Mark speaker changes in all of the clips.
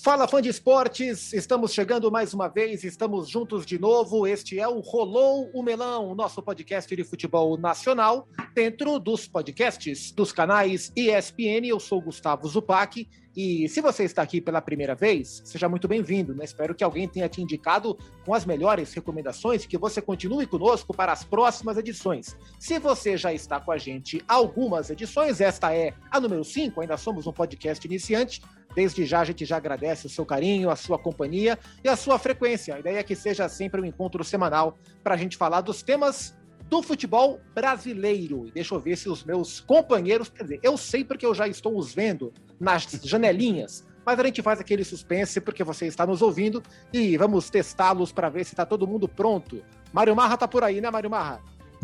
Speaker 1: Fala fã de esportes, estamos chegando mais uma vez, estamos juntos de novo. Este é o Rolou o Melão, nosso podcast de futebol nacional, dentro dos podcasts dos canais ESPN. Eu sou Gustavo Zupac e se você está aqui pela primeira vez, seja muito bem-vindo. Né? Espero que alguém tenha te indicado com as melhores recomendações, que você continue conosco para as próximas edições. Se você já está com a gente algumas edições, esta é a número 5, ainda somos um podcast iniciante Desde já a gente já agradece o seu carinho, a sua companhia e a sua frequência. A ideia é que seja sempre um encontro semanal para a gente falar dos temas do futebol brasileiro. E deixa eu ver se os meus companheiros, quer dizer, eu sei porque eu já estou os vendo nas janelinhas, mas a gente faz aquele suspense porque você está nos ouvindo e vamos testá-los para ver se está todo mundo pronto. Mário Marra tá por aí, né, Mário Marra?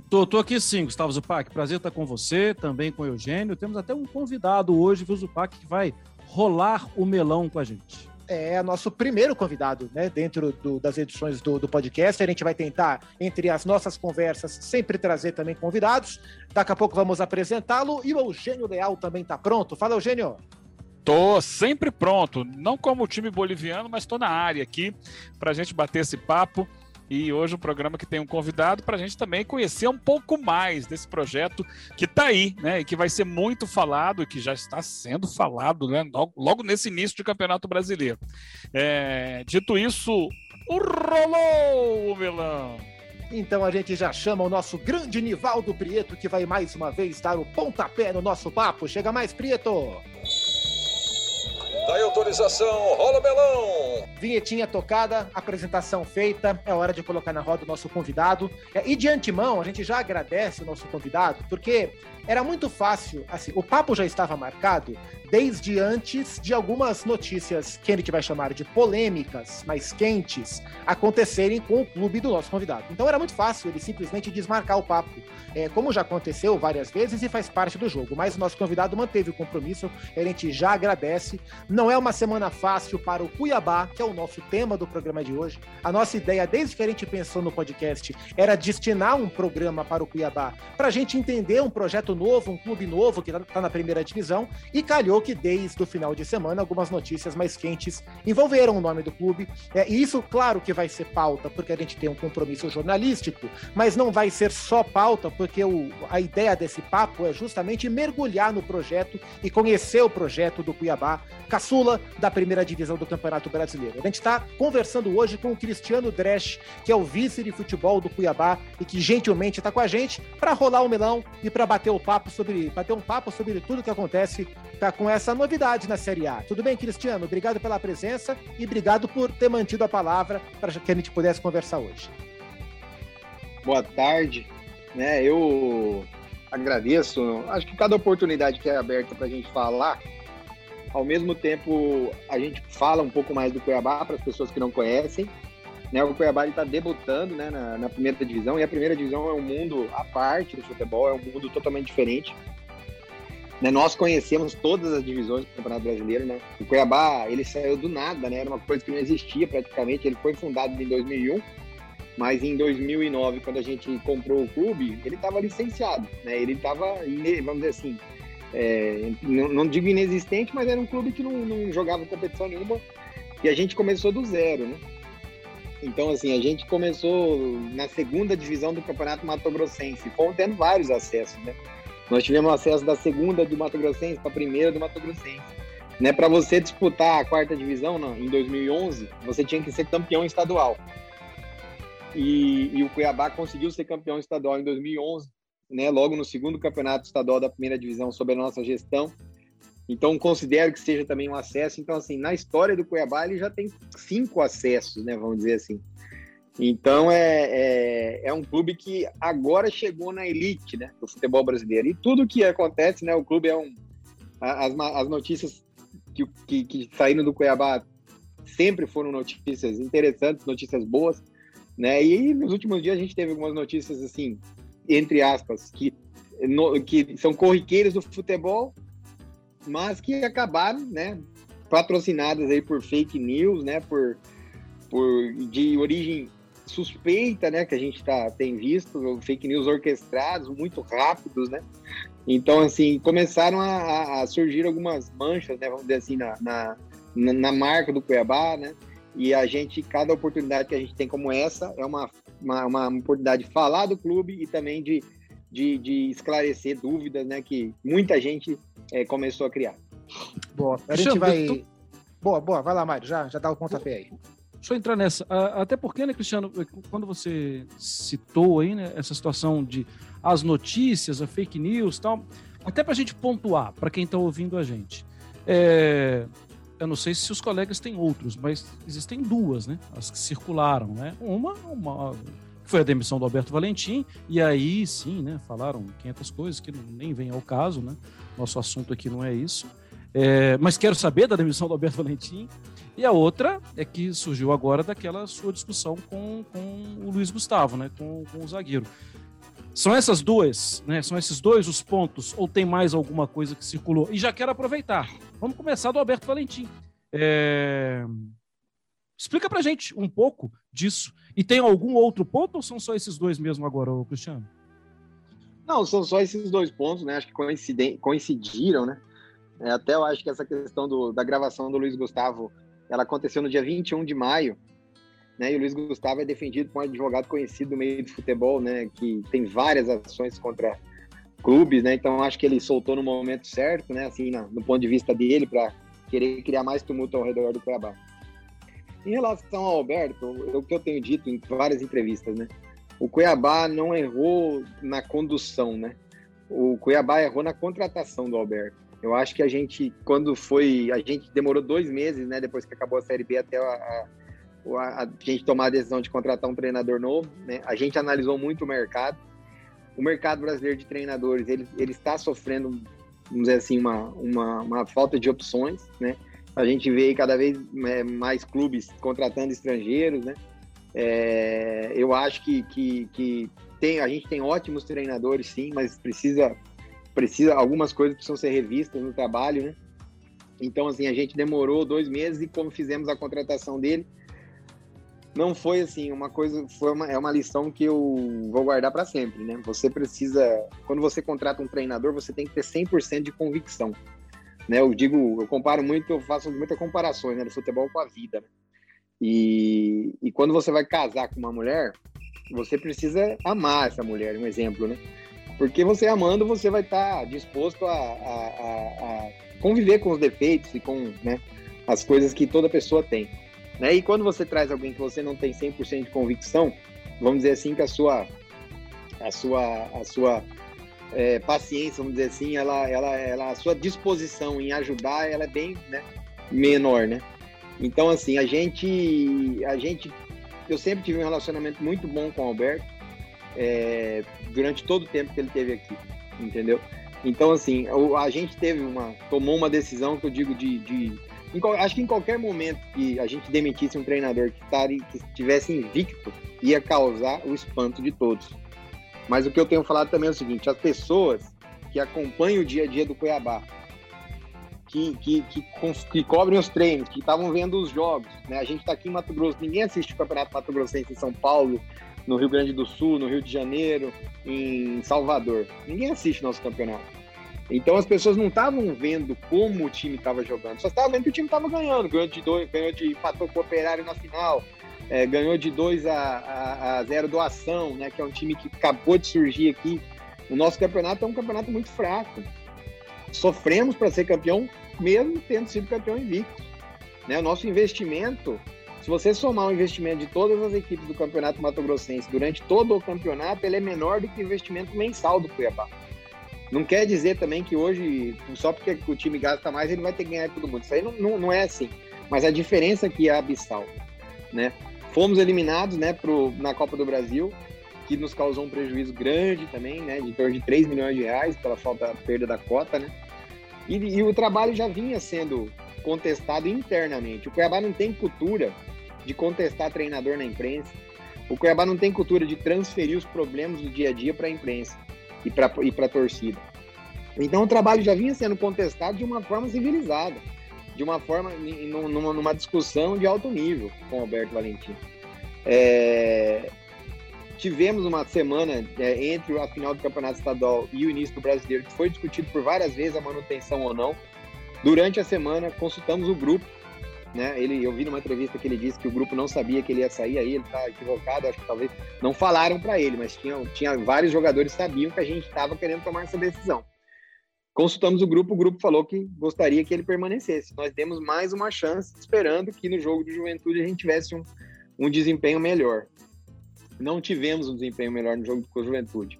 Speaker 2: Tô, tô aqui sim, Gustavo Zupac. Prazer estar com você, também com o Eugênio. Temos até um convidado hoje, viu, Zupac, que vai rolar o melão com a gente.
Speaker 1: É nosso primeiro convidado, né? Dentro do, das edições do, do podcast. A gente vai tentar, entre as nossas conversas, sempre trazer também convidados. Daqui a pouco vamos apresentá-lo. E o Eugênio Leal também está pronto. Fala, Eugênio.
Speaker 3: Tô sempre pronto, não como o time boliviano, mas estou na área aqui para a gente bater esse papo. E hoje um programa que tem um convidado para a gente também conhecer um pouco mais desse projeto que está aí, né? E que vai ser muito falado e que já está sendo falado, né? Logo, logo nesse início de Campeonato Brasileiro. É, dito isso, o rolou o melão!
Speaker 1: Então a gente já chama o nosso grande Nivaldo Prieto, que vai mais uma vez dar o pontapé no nosso papo. Chega mais, Prieto!
Speaker 4: Daí autorização, rola melão!
Speaker 1: Vinhetinha tocada, apresentação feita, é hora de colocar na roda o nosso convidado. É, e de antemão, a gente já agradece o nosso convidado, porque era muito fácil, assim, o papo já estava marcado desde antes de algumas notícias que a gente vai chamar de polêmicas, mais quentes, acontecerem com o clube do nosso convidado. Então era muito fácil ele simplesmente desmarcar o papo, é, como já aconteceu várias vezes e faz parte do jogo. Mas o nosso convidado manteve o compromisso, a gente já agradece. Não é uma semana fácil para o Cuiabá, que é o nosso tema do programa de hoje. A nossa ideia, desde que a gente pensou no podcast, era destinar um programa para o Cuiabá, para a gente entender um projeto novo, um clube novo que está tá na primeira divisão, e calhou que desde o final de semana algumas notícias mais quentes envolveram o nome do clube. É, e isso, claro que vai ser pauta, porque a gente tem um compromisso jornalístico, mas não vai ser só pauta, porque o, a ideia desse papo é justamente mergulhar no projeto e conhecer o projeto do Cuiabá, caçula da primeira divisão do Campeonato Brasileiro. A gente está conversando hoje com o Cristiano Dresch, que é o vice de futebol do Cuiabá e que gentilmente está com a gente para rolar o melão e para bater o papo sobre bater um papo sobre tudo que acontece tá, com essa novidade na Série A. Tudo bem, Cristiano? Obrigado pela presença e obrigado por ter mantido a palavra para que a gente pudesse conversar hoje.
Speaker 5: Boa tarde. Né, eu agradeço. Acho que cada oportunidade que é aberta para a gente falar, ao mesmo tempo a gente fala um pouco mais do Cuiabá para as pessoas que não conhecem. Né, o Cuiabá está debutando né, na, na, primeira divisão e a primeira divisão é um mundo à parte do futebol, é um mundo totalmente diferente. Né, nós conhecemos todas as divisões do Campeonato Brasileiro, né? O Cuiabá, ele saiu do nada, né? Era uma coisa que não existia praticamente. Ele foi fundado em 2001, mas em 2009, quando a gente comprou o clube, ele estava licenciado, né? Ele estava, vamos dizer assim, é, não, não, digo inexistente, mas era um clube que não, não jogava competição nenhuma. E a gente começou do zero, né? Então, assim, a gente começou na segunda divisão do Campeonato Mato Grossense, fomos tendo vários acessos, né? Nós tivemos acesso da segunda do Mato Grossense para a primeira do Mato Grossense. Né, para você disputar a quarta divisão não, em 2011, você tinha que ser campeão estadual. E, e, o Cuiabá conseguiu ser campeão estadual em 2011, né, logo no segundo campeonato estadual da primeira divisão, sob a nossa gestão. Então, considero que seja também um acesso. Então, assim, na história do Cuiabá, ele já tem cinco acessos, né, vamos dizer assim. Então é, é, é, um clube que agora chegou na elite né, do futebol brasileiro. E tudo que acontece, né, o clube é um. As, as notícias que, que, que saíram do Cuiabá sempre foram notícias interessantes, notícias boas. Né? E nos últimos dias a gente teve algumas notícias assim, entre aspas, que, no, que são corriqueiras do futebol, mas que acabaram, né, patrocinadas aí por fake news, né, por, por de origem suspeita, né, que a gente tá, tem visto, fake news orquestrados, muito rápidos, né? Então, assim, começaram a, a surgir algumas manchas, né, vamos dizer assim, na, na, na marca do Cuiabá, né? E a gente, cada oportunidade que a gente tem como essa, é uma, uma, uma oportunidade de falar do clube e também de, de, de esclarecer dúvidas, né? Que muita gente é, começou a criar.
Speaker 1: Boa, a gente vai. Boa, boa, vai lá, Mário, já, já dá o pontapé aí.
Speaker 2: Deixa eu entrar nessa. Até porque, né, Cristiano, quando você citou aí, né, essa situação de as notícias, a fake news tal, até para a gente pontuar, para quem está ouvindo a gente. É, eu não sei se os colegas têm outros, mas existem duas, né? As que circularam, né? Uma, uma foi a demissão do Alberto Valentim, e aí sim, né? Falaram 500 coisas que nem vem ao caso, né? Nosso assunto aqui não é isso. É, mas quero saber da demissão do Alberto Valentim. E a outra é que surgiu agora daquela sua discussão com, com o Luiz Gustavo, né? Com, com o zagueiro. São essas duas, né? São esses dois os pontos, ou tem mais alguma coisa que circulou? E já quero aproveitar. Vamos começar do Alberto Valentim. É... Explica pra gente um pouco disso. E tem algum outro ponto ou são só esses dois mesmo agora, Cristiano?
Speaker 5: Não, são só esses dois pontos, né? Acho que coincidiram, né? É, até eu acho que essa questão do, da gravação do Luiz Gustavo, ela aconteceu no dia 21 de maio, né? E o Luiz Gustavo é defendido por um advogado conhecido do meio do futebol, né? Que tem várias ações contra clubes, né? Então acho que ele soltou no momento certo, né? Assim, no, no ponto de vista dele, para querer criar mais tumulto ao redor do Cuiabá. Em relação ao Alberto, o que eu tenho dito em várias entrevistas, né? O Cuiabá não errou na condução, né? O Cuiabá errou na contratação do Alberto. Eu acho que a gente, quando foi. A gente demorou dois meses, né? Depois que acabou a Série B até a, a gente tomar a decisão de contratar um treinador novo, né? A gente analisou muito o mercado. O mercado brasileiro de treinadores, ele, ele está sofrendo, vamos dizer assim, uma, uma, uma falta de opções, né? A gente vê cada vez é, mais clubes contratando estrangeiros, né? É, eu acho que, que, que tem, a gente tem ótimos treinadores, sim, mas precisa, precisa algumas coisas precisam ser revistas no trabalho, né? Então, assim, a gente demorou dois meses e como fizemos a contratação dele, não foi assim uma coisa, foi uma, é uma lição que eu vou guardar para sempre, né? Você precisa, quando você contrata um treinador, você tem que ter 100% de convicção, né? Eu digo, eu comparo muito, eu faço muita comparações, né, do futebol com a vida. Né? E, e quando você vai casar com uma mulher, você precisa amar essa mulher, um exemplo, né? Porque você amando, você vai estar tá disposto a, a, a, conviver com os defeitos e com né, as coisas que toda pessoa tem. Né? E quando você traz alguém que você não tem 100% de convicção, vamos dizer assim que a sua a sua a sua é, paciência, vamos dizer assim, ela, ela, ela, a sua disposição em ajudar, ela é bem né, menor, né? Então, assim, a gente, a gente, eu sempre tive um relacionamento muito bom com o Alberto é, durante todo o tempo que ele teve aqui, entendeu? Então, assim, a gente teve uma, tomou uma decisão que eu digo de, de acho que em qualquer momento que a gente demitisse um treinador que, que estivesse invicto, ia causar o espanto de todos. Mas o que eu tenho falado também é o seguinte: as pessoas que acompanham o dia a dia do Cuiabá, que, que, que, que cobrem os treinos, que estavam vendo os jogos, né? A gente está aqui em Mato Grosso, ninguém assiste o Campeonato Mato Grossense em São Paulo, no Rio Grande do Sul, no Rio de Janeiro, em Salvador. Ninguém assiste nosso campeonato. Então as pessoas não estavam vendo como o time estava jogando, só estavam vendo que o time estava ganhando, ganhou de dois, ganhou de empatou com o Operário na final, é, ganhou de 2 a 0 do Ação, né, que é um time que acabou de surgir aqui. O nosso campeonato é um campeonato muito fraco. Sofremos para ser campeão, mesmo tendo sido campeão invicto. Né? O nosso investimento, se você somar o investimento de todas as equipes do Campeonato Mato Grossense durante todo o campeonato, ele é menor do que o investimento mensal do Cuiabá. Não quer dizer também que hoje, só porque o time gasta mais, ele vai ter que ganhar todo mundo. Isso aí não, não, não é assim. Mas a diferença aqui é abissal. Né? Fomos eliminados né, pro, na Copa do Brasil, que nos causou um prejuízo grande também, né, de torno de 3 milhões de reais pela falta perda da cota, né? E, e, o trabalho já vinha sendo contestado internamente. O Cuiabá não tem cultura de contestar treinador na imprensa. O Cuiabá não tem cultura de transferir os problemas do dia a dia para a imprensa e para e a torcida. Então o trabalho já vinha sendo contestado de uma forma civilizada de uma forma, numa, numa discussão de alto nível com o Alberto Valentim. É, tivemos uma semana é, entre a final do Campeonato Estadual e o início do Brasileiro, que foi discutido por várias vezes a manutenção ou não. Durante a semana, consultamos o grupo né? Ele, eu vi numa entrevista que ele disse que o grupo não sabia que ele ia sair, aí ele está equivocado, acho que talvez não falaram para ele, mas tinha, tinha vários jogadores que sabiam que a gente estava querendo tomar essa decisão. Consultamos o grupo, o grupo falou que gostaria que ele permanecesse. Nós demos mais uma chance, esperando que no jogo de juventude a gente tivesse um, um desempenho melhor. Não tivemos um desempenho melhor no jogo a juventude.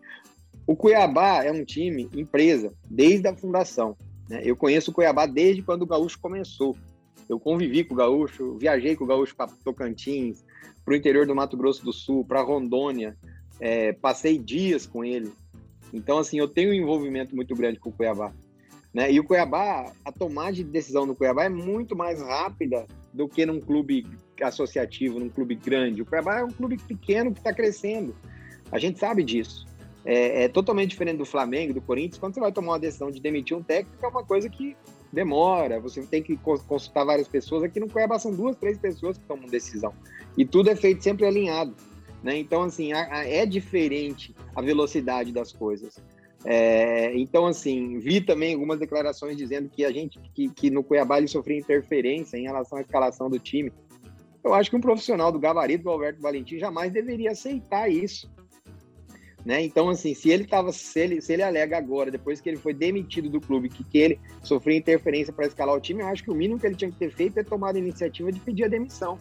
Speaker 5: O Cuiabá é um time empresa desde a fundação. Né? Eu conheço o Cuiabá desde quando o Gaúcho começou. Eu convivi com o Gaúcho, viajei com o Gaúcho para Tocantins, para o interior do Mato Grosso do Sul, para Rondônia, é, passei dias com ele. Então, assim, eu tenho um envolvimento muito grande com o Cuiabá. Né? E o Cuiabá, a tomada de decisão no Cuiabá é muito mais rápida do que num clube associativo, num clube grande. O Cuiabá é um clube pequeno que está crescendo. A gente sabe disso. É, é, totalmente diferente do Flamengo, do Corinthians. Quando você vai tomar uma decisão de demitir um técnico, é uma coisa que demora, você tem que consultar várias pessoas. Aqui no Cuiabá são duas, três pessoas que tomam decisão. E tudo é feito sempre alinhado. Né? Então, assim, a, a, é diferente a velocidade das coisas. É, então, assim, vi também algumas declarações dizendo que a gente, que, que no Cuiabá ele sofria interferência em relação à escalação do time. Eu acho que um profissional do gabarito do Alberto Valentim jamais deveria aceitar isso. Né? Então, assim, se ele tava, se ele, se ele alega agora, depois que ele foi demitido do clube, que, que ele sofreu interferência para escalar o time, eu acho que o mínimo que ele tinha que ter feito é tomar a iniciativa de pedir a demissão.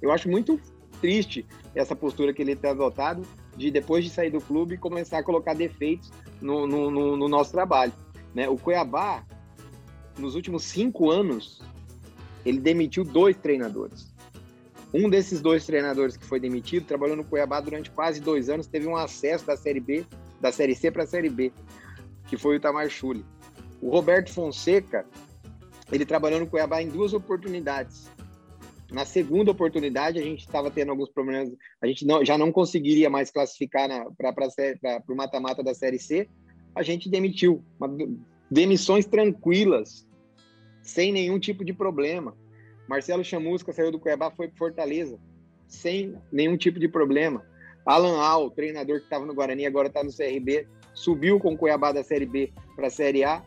Speaker 5: Eu acho muito triste essa postura que ele tem adotado de depois de sair do clube começar a colocar defeitos no, no, no, no nosso trabalho. Né? O Cuiabá, nos últimos cinco anos, ele demitiu dois treinadores. Um desses dois treinadores que foi demitido trabalhou no Cuiabá durante quase dois anos, teve um acesso da Série B, da Série C para a Série B, que foi o Tamar Chuli. O Roberto Fonseca, ele trabalhou no Cuiabá em duas oportunidades. Na segunda oportunidade, a gente estava tendo alguns problemas, a gente não, já não conseguiria mais classificar para o mata-mata da Série C, a gente demitiu. Uma, demissões tranquilas, sem nenhum tipo de problema. Marcelo Chamusca saiu do Cuiabá, foi para Fortaleza, sem nenhum tipo de problema. Alan Al, treinador que estava no Guarani, agora está no CRB, subiu com o Cuiabá da Série B para a Série A,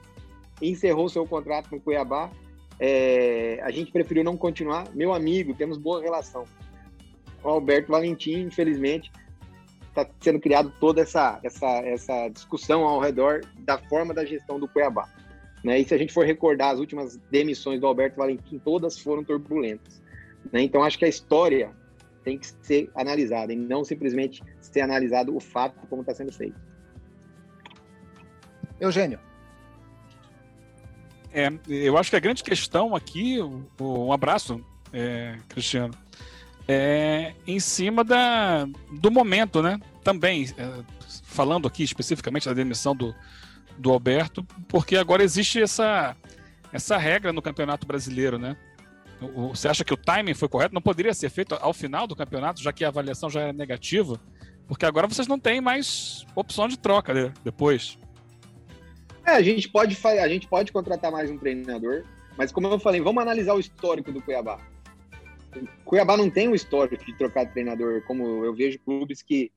Speaker 5: encerrou seu contrato no Cuiabá. É, a gente preferiu não continuar. Meu amigo, temos boa relação. O Alberto Valentim, infelizmente, está sendo criado toda essa, essa, essa discussão ao redor da forma da gestão do Cuiabá. Né? E se a gente for recordar as últimas demissões do Alberto Valentim, todas foram turbulentas. Né? Então acho que a história tem que ser analisada e não simplesmente ser analisado o fato como está sendo feito.
Speaker 1: Eugênio.
Speaker 3: É, eu acho que a grande questão aqui, um abraço, é, Cristiano, é em cima da, do momento, né? Também, é, falando aqui especificamente da demissão do, do Alberto, porque agora existe essa, essa regra no Campeonato Brasileiro, né? Você acha que o timing foi correto? Não poderia ser feito ao final do campeonato, já que a avaliação já era negativa? Porque agora vocês não têm mais opção de troca né? depois.
Speaker 5: É, a gente pode a gente pode contratar mais um treinador, mas como eu falei, vamos analisar o histórico do Cuiabá. O Cuiabá não tem o histórico de trocar treinador, como eu vejo clubes que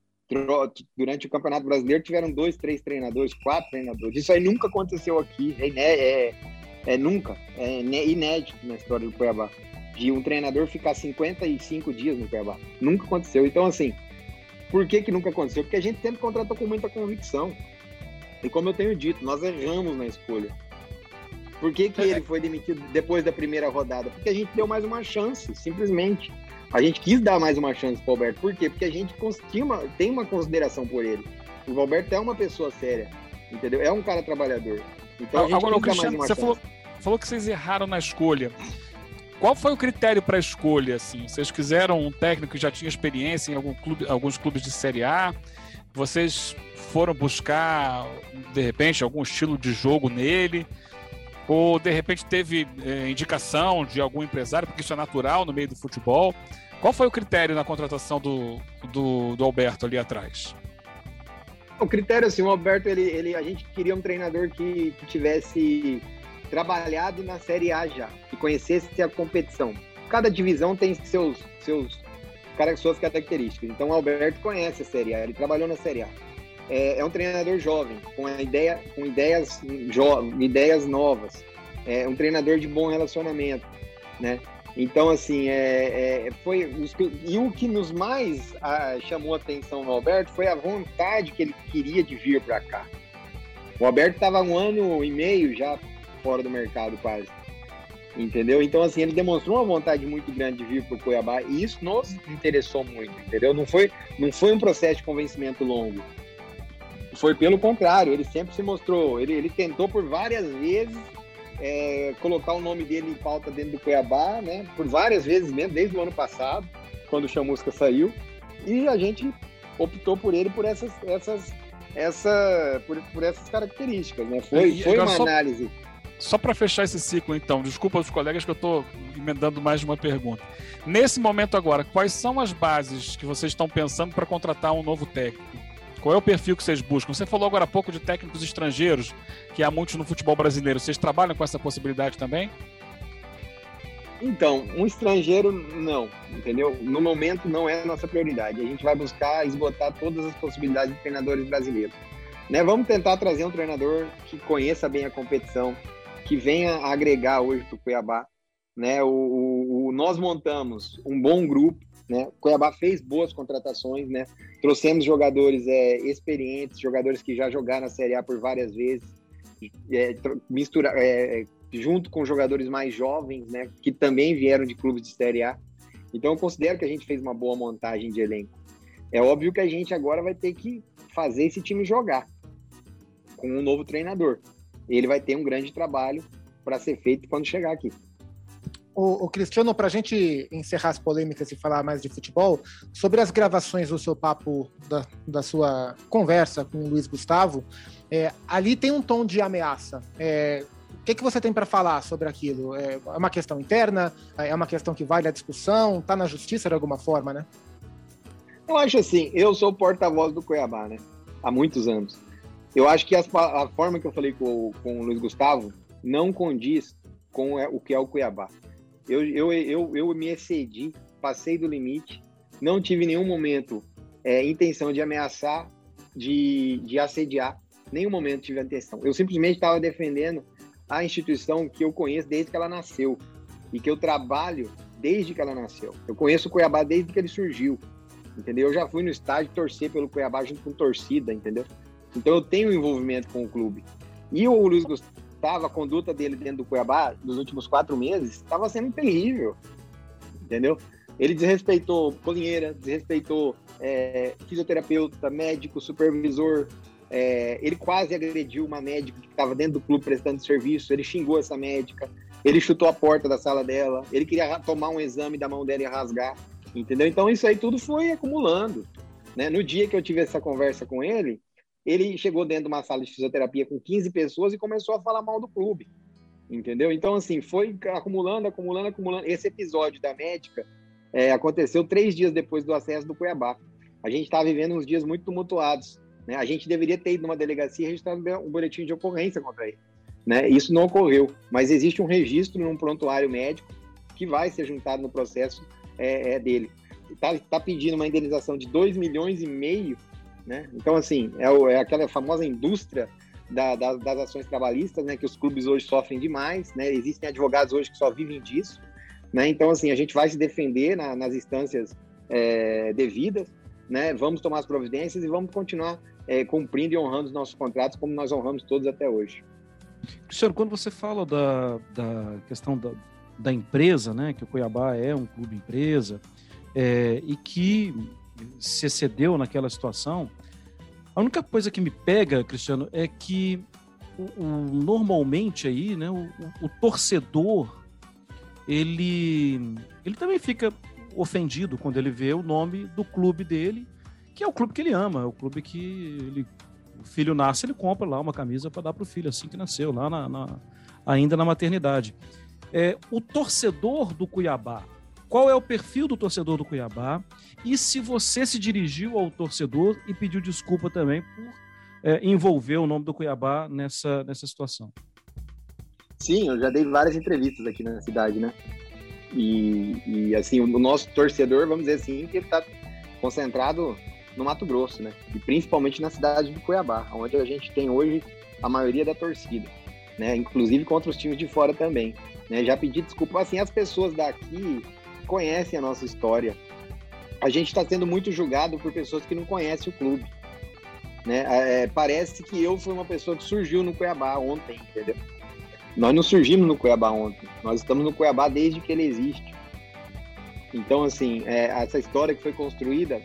Speaker 5: durante o Campeonato Brasileiro tiveram dois, três treinadores, quatro treinadores. Isso aí nunca aconteceu aqui, é, é, é nunca, é inédito na história do Cuiabá. De um treinador ficar 55 dias no Cuiabá. Nunca aconteceu. Então, assim, por que que nunca aconteceu? Porque a gente sempre contratou com muita convicção. E como eu tenho dito, nós erramos na escolha. Por que, que é. ele foi demitido depois da primeira rodada? Porque a gente deu mais uma chance, simplesmente. A gente quis dar mais uma chance para o Alberto. Por quê? Porque a gente uma, tem uma consideração por ele. O Alberto é uma pessoa séria, entendeu? É um cara trabalhador. Então
Speaker 3: Agora, Cristiano, você falou, falou, que vocês erraram na escolha. Qual foi o critério para a escolha? Assim? Vocês quiseram um técnico que já tinha experiência em algum clube, alguns clubes de Série A? Vocês foram buscar, de repente, algum estilo de jogo nele? Ou, de repente, teve é, indicação de algum empresário, porque isso é natural no meio do futebol? Qual foi o critério na contratação do, do, do Alberto ali atrás?
Speaker 5: O critério, assim, o Alberto, ele, ele, a gente queria um treinador que, que tivesse trabalhado na Série A já, que conhecesse a competição. Cada divisão tem seus, seus, suas características. Então, o Alberto conhece a Série A, ele trabalhou na Série A. É, é um treinador jovem, com, ideia, com ideias, jo, ideias novas. É um treinador de bom relacionamento, né? Então, assim, é, é, foi. Os, e o que nos mais a, chamou a atenção no Alberto foi a vontade que ele queria de vir para cá. O Alberto estava um ano e meio já fora do mercado, quase. Entendeu? Então, assim, ele demonstrou uma vontade muito grande de vir para o Cuiabá e isso nos interessou muito, entendeu? Não foi, não foi um processo de convencimento longo. Foi pelo contrário, ele sempre se mostrou. Ele, ele tentou por várias vezes é, colocar o nome dele em pauta dentro do Cuiabá, né? Por várias vezes mesmo, desde o ano passado, quando o Chamusca saiu. E a gente optou por ele por essas, essas, essa, por, por essas características, né? Foi, foi uma só, análise.
Speaker 3: Só para fechar esse ciclo, então, desculpa os colegas que eu estou emendando mais de uma pergunta. Nesse momento agora, quais são as bases que vocês estão pensando para contratar um novo técnico? Qual é o perfil que vocês buscam? Você falou agora há pouco de técnicos estrangeiros, que há muitos no futebol brasileiro. Vocês trabalham com essa possibilidade também?
Speaker 5: Então, um estrangeiro não, entendeu? No momento não é a nossa prioridade. A gente vai buscar esgotar todas as possibilidades de treinadores brasileiros. Né? Vamos tentar trazer um treinador que conheça bem a competição, que venha agregar hoje para o Cuiabá. Né? O, o, nós montamos um bom grupo, né? Cuiabá fez boas contratações, né? Trouxemos jogadores é, experientes, jogadores que já jogaram na Série A por várias vezes, é, mistura, é, junto com jogadores mais jovens, né? Que também vieram de clubes de Série A. Então, eu considero que a gente fez uma boa montagem de elenco. É óbvio que a gente agora vai ter que fazer esse time jogar com um novo treinador. Ele vai ter um grande trabalho para ser feito quando chegar aqui.
Speaker 1: O, o Cristiano, para a gente encerrar as polêmicas e falar mais de futebol, sobre as gravações do seu papo, da, da sua conversa com o Luiz Gustavo, é, ali tem um tom de ameaça. É, o que, que você tem para falar sobre aquilo? É, é uma questão interna? É uma questão que vale a discussão? Está na justiça de alguma forma, né?
Speaker 5: Eu acho assim, eu sou porta-voz do Cuiabá, né? Há muitos anos. Eu acho que a, a forma que eu falei com, com o Luiz Gustavo não condiz com o que é o Cuiabá. Eu, eu, eu, eu me excedi, passei do limite, não tive nenhum momento é, intenção de ameaçar, de, de assediar, nenhum momento tive intenção. Eu simplesmente estava defendendo a instituição que eu conheço desde que ela nasceu e que eu trabalho desde que ela nasceu. Eu conheço o Cuiabá desde que ele surgiu, entendeu? Eu já fui no estádio torcer pelo Cuiabá junto com torcida, entendeu? Então eu tenho envolvimento com o clube. E o Luiz Gustavo a conduta dele dentro do Cuiabá nos últimos quatro meses estava sendo terrível, entendeu? Ele desrespeitou colinheira, desrespeitou é, fisioterapeuta, médico, supervisor. É, ele quase agrediu uma médica que estava dentro do clube prestando serviço. Ele xingou essa médica. Ele chutou a porta da sala dela. Ele queria tomar um exame da mão dela e rasgar, entendeu? Então isso aí tudo foi acumulando. Né? No dia que eu tive essa conversa com ele, ele chegou dentro de uma sala de fisioterapia com 15 pessoas e começou a falar mal do clube. Entendeu? Então, assim, foi acumulando, acumulando, acumulando. Esse episódio da médica é, aconteceu três dias depois do acesso do Cuiabá. A gente está vivendo uns dias muito tumultuados. Né? A gente deveria ter ido numa delegacia e registrar um boletim de ocorrência contra ele. Né? Isso não ocorreu, mas existe um registro num prontuário médico que vai ser juntado no processo é, é dele. Está tá pedindo uma indenização de 2 milhões e meio né? Então, assim, é, é aquela famosa indústria da, da, das ações trabalhistas, né, que os clubes hoje sofrem demais, né? Existem advogados hoje que só vivem disso, né? Então, assim, a gente vai se defender na, nas instâncias é, devidas, né? Vamos tomar as providências e vamos continuar é, cumprindo e honrando os nossos contratos como nós honramos todos até hoje.
Speaker 2: Cristiano, quando você fala da, da questão da, da empresa, né, que o Cuiabá é um clube empresa, é, e que se excedeu naquela situação. A única coisa que me pega, Cristiano, é que o, o, normalmente aí, né, o, o, torcedor ele, ele também fica ofendido quando ele vê o nome do clube dele, que é o clube que ele ama, é o clube que ele, o filho nasce, ele compra lá uma camisa para dar para o filho assim que nasceu, lá na, na, ainda na maternidade. É, o torcedor do Cuiabá, qual é o perfil do torcedor do Cuiabá e se você se dirigiu ao torcedor e pediu desculpa também por é, envolver o nome do Cuiabá nessa, nessa situação.
Speaker 5: Sim, eu já dei várias entrevistas aqui na cidade, né? E, e assim, o nosso torcedor, vamos dizer assim, que ele está concentrado no Mato Grosso, né? E principalmente na cidade de Cuiabá, onde a gente tem hoje a maioria da torcida. né? Inclusive contra os times de fora também. Né? Já pedi desculpa. Assim, as pessoas daqui conhecem a nossa história. A gente está sendo muito julgado por pessoas que não conhecem o clube. Né? É, parece que eu fui uma pessoa que surgiu no Cuiabá ontem, entendeu? Nós não surgimos no Cuiabá ontem. Nós estamos no Cuiabá desde que ele existe. Então, assim, é, essa história que foi construída,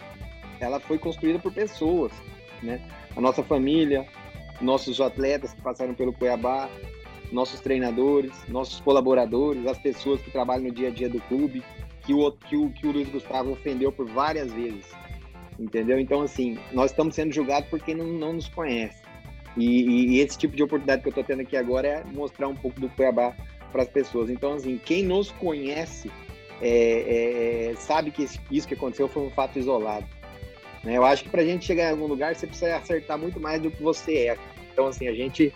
Speaker 5: ela foi construída por pessoas, né? A nossa família, nossos atletas que passaram pelo Cuiabá, nossos treinadores, nossos colaboradores, as pessoas que trabalham no dia a dia do clube, que o, que o, que o Luiz Gustavo ofendeu por várias vezes. Entendeu? Então, assim, nós estamos sendo julgados porque não, não nos conhece. E, e, esse tipo de oportunidade que eu estou tendo aqui agora é mostrar um pouco do Cuiabá para as pessoas. Então, assim, quem nos conhece é, é, sabe que isso que aconteceu foi um fato isolado. Né? Eu acho que para a gente chegar em algum lugar, você precisa acertar muito mais do que você é. Então, assim, a gente,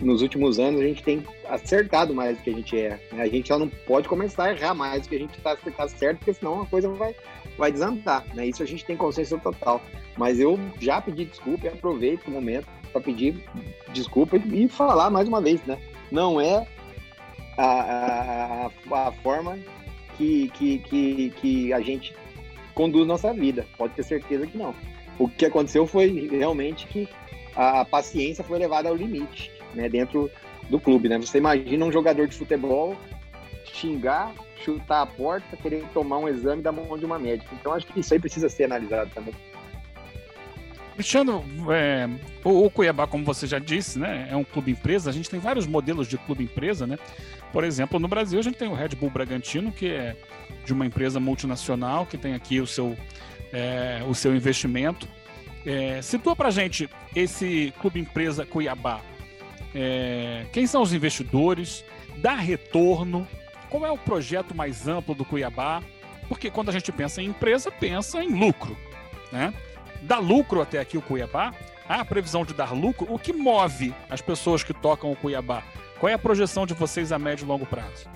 Speaker 5: nos últimos anos, a gente tem acertado mais do que a gente é. Né? A gente só não pode começar a errar mais do que a gente está tá certo, porque senão a coisa vai, vai desandar. Né? Isso a gente tem consciência total. Mas eu já pedi desculpa e aproveito o momento para pedir desculpa e falar mais uma vez, né? Não é a, a, a forma que, que, que, que a gente conduz nossa vida. Pode ter certeza que não. O que aconteceu foi realmente que a paciência foi levada ao limite, né, dentro do clube, né? Você imagina um jogador de futebol xingar, chutar a porta, querer tomar um exame da mão de uma médica. Então acho que isso aí precisa ser analisado também.
Speaker 3: Cristiano, é, o, Cuiabá, como você já disse, né, é um clube empresa. A gente tem vários modelos de clube empresa, né? Por exemplo, no Brasil a gente tem o Red Bull Bragantino, que é de uma empresa multinacional que tem aqui o seu, é, o seu investimento. É, situa para gente esse clube empresa Cuiabá. É, quem são os investidores? Dá retorno? Qual é o projeto mais amplo do Cuiabá? Porque quando a gente pensa em empresa, pensa em lucro, né? Dá lucro até aqui o Cuiabá? Há a previsão de dar lucro? O que move as pessoas que tocam o Cuiabá? Qual é a projeção de vocês a médio e longo prazo?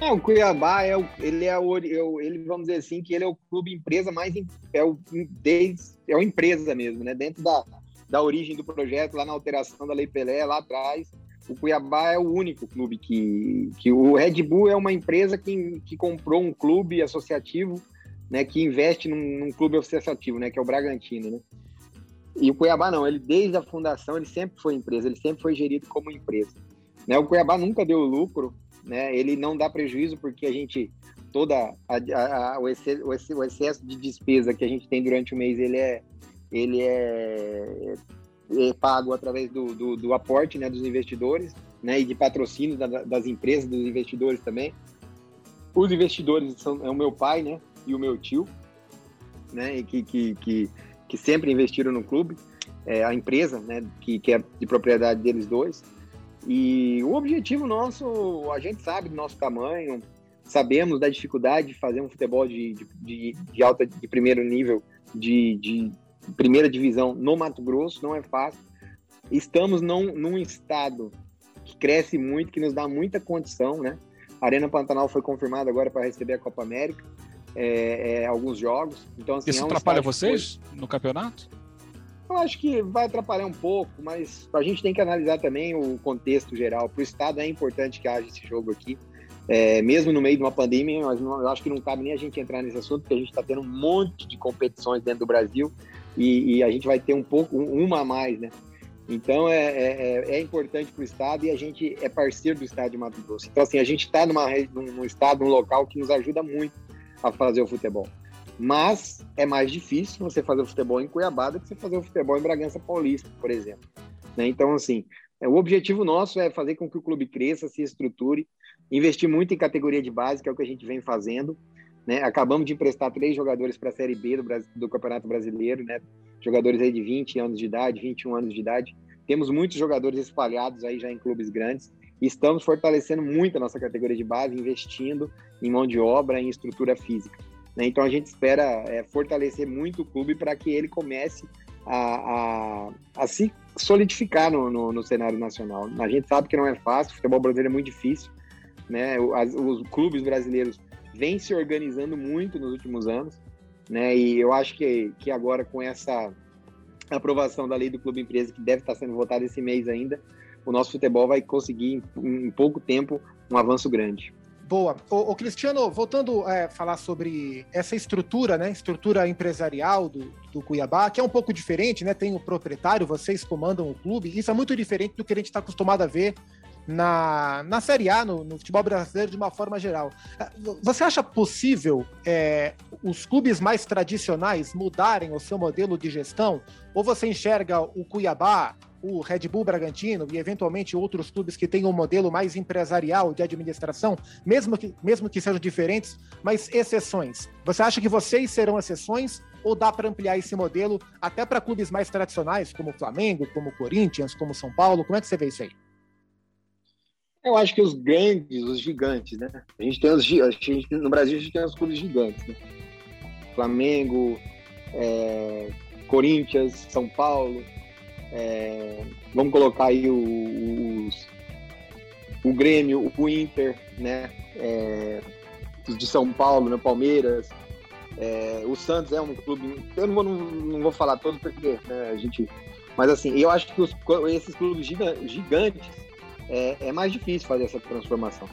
Speaker 5: É, o Cuiabá é o, ele é o, ele vamos dizer assim que ele é o clube empresa mais é o desde, é o empresa mesmo, né? Dentro da, da origem do projeto, lá na alteração da Lei Pelé, lá atrás, o Cuiabá é o único clube que, que o Red Bull é uma empresa que, que comprou um clube associativo, né? Que investe num, num clube associativo, né? Que é o Bragantino, né? E o Cuiabá não, ele desde a fundação ele sempre foi empresa, ele sempre foi gerido como empresa. Né? O Cuiabá nunca deu lucro, né? Ele não dá prejuízo porque a gente toda a, a, a, o, excesso, o, excesso, de despesa que a gente tem durante o mês ele é ele é, é pago através do, do, do, aporte né, dos investidores né, e de patrocínio da, das empresas dos investidores também. Os investidores são é o meu pai né, e o meu tio, né, que, que, que, que sempre investiram no clube. É, a empresa, né, que, que é de propriedade deles dois. E o objetivo nosso, a gente sabe do nosso tamanho, sabemos da dificuldade de fazer um futebol de, de, de alta, de primeiro nível, de, de, primeira divisão no Mato Grosso, não é fácil. Estamos num, num estado que cresce muito, que nos dá muita condição, né? A Arena Pantanal foi confirmada agora para receber a Copa América, é, é, alguns jogos. Então, assim,
Speaker 3: Isso
Speaker 5: é um
Speaker 3: atrapalha vocês foi... no campeonato?
Speaker 5: Eu acho que vai atrapalhar um pouco, mas a gente tem que analisar também o contexto geral. Para o Estado é importante que haja esse jogo aqui. É, mesmo no meio de uma pandemia, mas não, eu acho que não cabe nem a gente entrar nesse assunto, porque a gente está tendo um monte de competições dentro do Brasil e, e, a gente vai ter um pouco, uma a mais, né? Então é, é, é importante para o Estado e a gente é parceiro do Estado de Mato Grosso. Então, assim, a gente está num, num estado, num local que nos ajuda muito a fazer o futebol. Mas é mais difícil você fazer o futebol em Cuiabá do que você fazer o futebol em Bragança Paulista, por exemplo. Né? Então, assim, é, o objetivo nosso é fazer com que o clube cresça, se estruture, investir muito em categoria de base, que é o que a gente vem fazendo. Né? Acabamos de emprestar três jogadores para a Série B do, do, Campeonato Brasileiro, né? jogadores aí de 20 anos de idade, 21 anos de idade. Temos muitos jogadores espalhados aí já em clubes grandes. Estamos fortalecendo muito a nossa categoria de base, investindo em mão de obra, em estrutura física. Né? Então a gente espera é, fortalecer muito o clube para que ele comece a, a, a se solidificar no, no, no, cenário nacional. A gente sabe que não é fácil, o futebol brasileiro é muito difícil, né? Os clubes brasileiros vêm se organizando muito nos últimos anos, né? E eu acho que, que agora com essa aprovação da lei do clube empresa que deve estar sendo votada esse mês ainda, o nosso futebol vai conseguir em, em pouco tempo um avanço grande.
Speaker 1: Boa. O Cristiano, voltando a é, falar sobre essa estrutura, né? Estrutura empresarial do, do Cuiabá, que é um pouco diferente, né? Tem o proprietário, vocês comandam o clube. Isso é muito diferente do que a gente está acostumado a ver na, na Série A, no, no, futebol brasileiro de uma forma geral. É, você acha possível é, os clubes mais tradicionais mudarem o seu modelo de gestão? Ou você enxerga o Cuiabá o Red Bull Bragantino e eventualmente outros clubes que tenham um modelo mais empresarial de administração, mesmo que, mesmo que sejam diferentes, mas exceções. Você acha que vocês serão exceções ou dá para ampliar esse modelo até para clubes mais tradicionais, como o Flamengo, como o Corinthians, como São Paulo? Como é que você vê isso aí?
Speaker 5: Eu acho que os grandes, os gigantes, né? A gente tem os a gente, no Brasil a gente tem os clubes gigantes, né? Flamengo, é, Corinthians, São Paulo, é, vamos colocar aí o, os, o Grêmio, o Inter, né? É, de São Paulo, né? Palmeiras. É, o Santos é um clube. Eu não vou, não, não vou falar todos porque né, a gente. Mas assim, eu acho que os, esses clubes gigantes é, é mais difícil fazer essa transformação.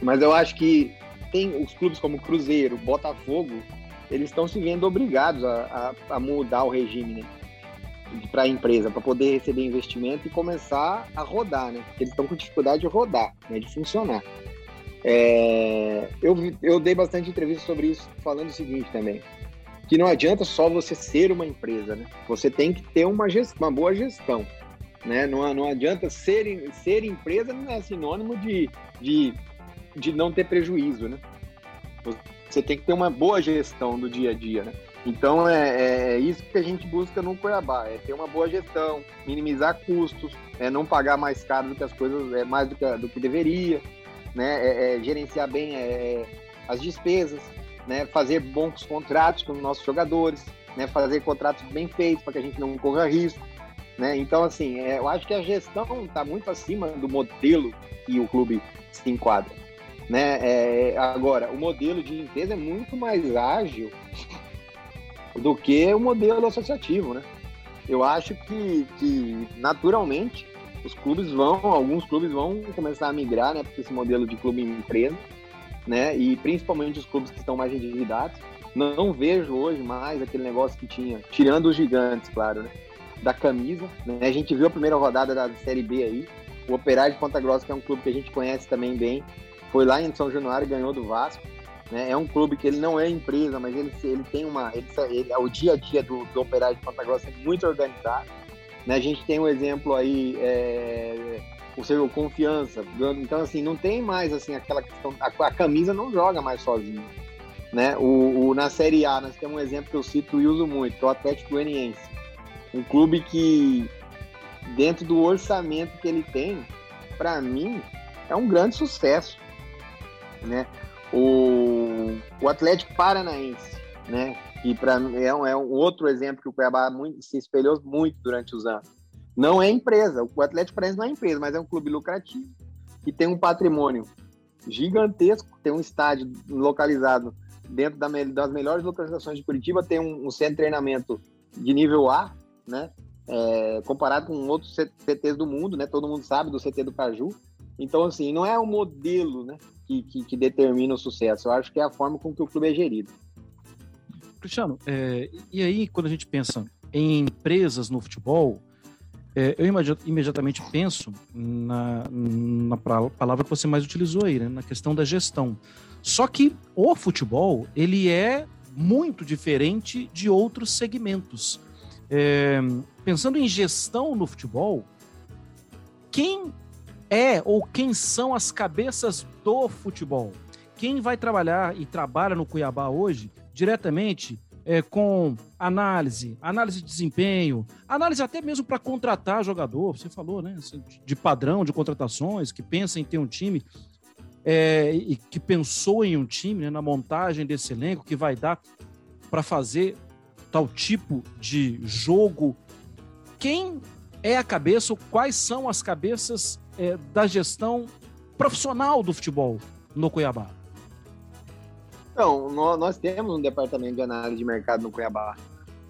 Speaker 5: Mas eu acho que tem os clubes como Cruzeiro, Botafogo, eles estão se vendo obrigados a, a, a mudar o regime, né? para a empresa, para poder receber investimento e começar a rodar, né? Porque eles estão com dificuldade de rodar, né? de funcionar. É... eu, eu dei bastante entrevista sobre isso, falando o seguinte também, que não adianta só você ser uma empresa, né? Você tem que ter uma, gestão, uma boa gestão, né? Não, não adianta ser, ser empresa não é sinônimo de, de, de não ter prejuízo, né? Você tem que ter uma boa gestão do dia a dia, né? Então é, é, isso que a gente busca no Cuiabá, é ter uma boa gestão, minimizar custos, é não pagar mais caro do que as coisas, é mais do que, do que deveria, né? É, é gerenciar bem é, as despesas, né? Fazer bons contratos com os nossos jogadores, né? Fazer contratos bem feitos para que a gente não corra risco, né? Então assim, é, eu acho que a gestão está muito acima do modelo que o clube se enquadra, né? É, agora, o modelo de empresa é muito mais ágil do que o modelo associativo, né? Eu acho que, que naturalmente os clubes vão, alguns clubes vão começar a migrar, né, para esse modelo de clube empresa, né? E principalmente os clubes que estão mais endividados. Não vejo hoje mais aquele negócio que tinha, tirando os gigantes, claro, né? Da camisa. Né? A gente viu a primeira rodada da Série B aí. O Operário de Ponta Grossa, que é um clube que a gente conhece também bem, foi lá em São Januário e ganhou do Vasco. Né? É um clube que ele não é empresa, mas ele, ele tem uma. Ele, ele, o dia a dia do, do operário de Ponta Grossa é muito organizado. Né? A gente tem um exemplo aí, é, o seu confiança. Então, assim, não tem mais assim aquela questão. A, a camisa não joga mais sozinha. Né? O, o, na Série A, nós temos um exemplo que eu cito e uso muito, é o Atlético Goianiense. Um clube que, dentro do orçamento que ele tem, para mim, é um grande sucesso. Né? O, o Atlético Paranaense, né? Que para é, um, é um outro exemplo que o Cuiabá muito, se espelhou muito durante os anos. Não é empresa, o Atlético Paranaense não é empresa, mas é um clube lucrativo que tem um patrimônio gigantesco, tem um estádio localizado dentro da, das melhores localizações de Curitiba, tem um, um centro de treinamento de nível A, né? É, comparado com outros CTs do mundo, né? Todo mundo sabe do CT do Caju. Então, assim, não é o modelo, né? que, que, que, determina o sucesso. Eu acho que é a forma com que o clube é gerido.
Speaker 2: Cristiano, é, e aí quando a gente pensa em empresas no futebol, é, eu imediatamente penso na, na, palavra que você mais utilizou aí, né, na questão da gestão. Só que o futebol, ele é muito diferente de outros segmentos. É, pensando em gestão no futebol, quem é ou quem são as cabeças do futebol? Quem vai trabalhar e trabalha no Cuiabá hoje diretamente é, com análise, análise de desempenho, análise até mesmo para contratar jogador, você falou, né? Assim, de padrão de contratações, que pensa em ter um time é, e que pensou em um time, né, na montagem desse elenco que vai dar para fazer tal tipo de jogo. Quem é a cabeça, ou quais são as cabeças é, da gestão profissional do futebol no Cuiabá?
Speaker 5: Então, nós temos um departamento de análise de mercado no Cuiabá.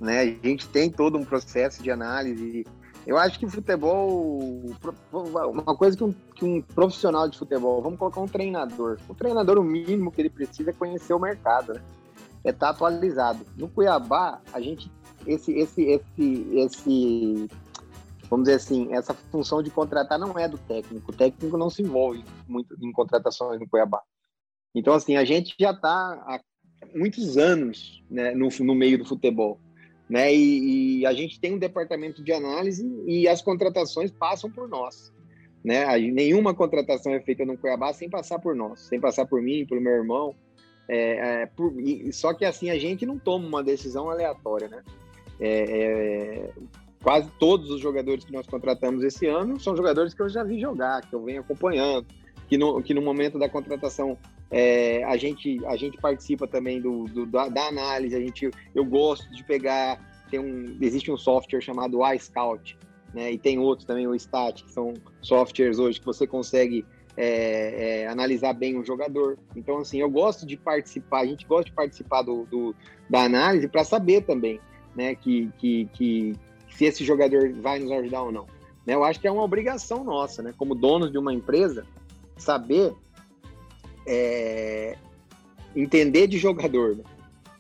Speaker 5: Né? A gente tem todo um processo de análise Eu acho que futebol, uma coisa que um, que um profissional de futebol, vamos colocar um treinador. O treinador, o mínimo que ele precisa é conhecer o mercado, né? É estar tá atualizado. No Cuiabá, a gente, esse, esse, esse, esse, vamos dizer assim, essa função de contratar não é do técnico. O técnico não se envolve muito em contratações no Cuiabá. Então, assim, a gente já está há muitos anos né, no, no meio do futebol né? E, e, a gente tem um departamento de análise e as contratações passam por nós, né? Nenhuma contratação é feita no Cuiabá sem passar por nós, sem passar por mim, pelo meu irmão. É, é, por, e, só que assim a gente não toma uma decisão aleatória, né? É, é, quase todos os jogadores que nós contratamos esse ano são jogadores que eu já vi jogar, que eu venho acompanhando, que no, que no momento da contratação é, a, gente, a gente participa também do, do da, da, análise, a gente, eu gosto de pegar, tem um, existe um software chamado iScout, né, e tem outros também, o Stat, que são softwares hoje que você consegue é, é, analisar bem o jogador. Então, assim, eu gosto de participar, a gente gosta de participar do, do da análise para saber também, né, que, que, que se esse jogador vai nos ajudar ou não. Né, eu acho que é uma obrigação nossa, né, como donos de uma empresa, saber é, entender de jogador. Né?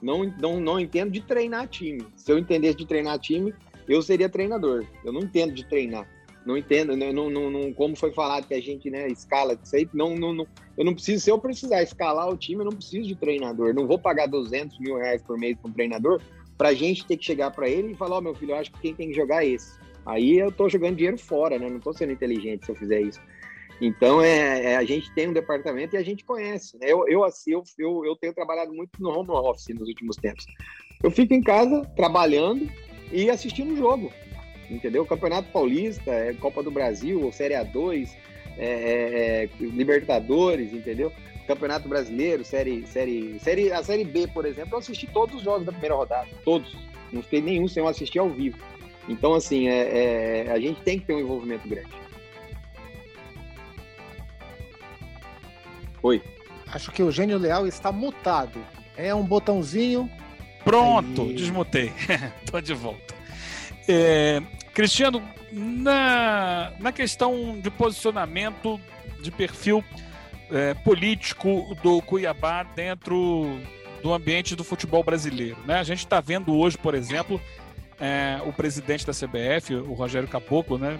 Speaker 5: Não, não, não entendo de treinar time. Se eu entendesse de treinar time, eu seria treinador. Eu não entendo de treinar. Não entendo, não, não, não, como foi falado que a gente né, escala isso aí, não, não, não, eu não preciso, se eu precisar escalar o time, eu não preciso de treinador. não vou pagar 200 mil reais por mês para um treinador para a gente ter que chegar para ele e falar: Ó, oh, meu filho, eu acho que quem tem que jogar é esse. Aí eu estou jogando dinheiro fora, né? Não estou sendo inteligente se eu fizer isso. Então, é, é, a gente tem um departamento e a gente conhece. Né? Eu, eu, assim, eu, eu, eu tenho trabalhado muito no home office nos últimos tempos. Eu fico em casa trabalhando e assistindo o jogo, entendeu? Campeonato Paulista, é, Copa do Brasil, Série A2, é, é, é, Libertadores, entendeu? Campeonato Brasileiro, série, série, série, a Série B, por exemplo, eu assisti todos os jogos da primeira rodada, todos. Não fiquei nenhum sem eu assistir ao vivo. Então, assim, é, é, a gente tem que ter um envolvimento grande.
Speaker 1: Oi. Acho que o Gênio Leal está mutado. É um botãozinho.
Speaker 3: Pronto, Aí... desmutei. Tô de volta. É, Cristiano, na, na questão de posicionamento de perfil é, político do Cuiabá dentro do ambiente do futebol brasileiro. Né? A gente está vendo hoje, por exemplo, é, o presidente da CBF, o Rogério Caboclo, né,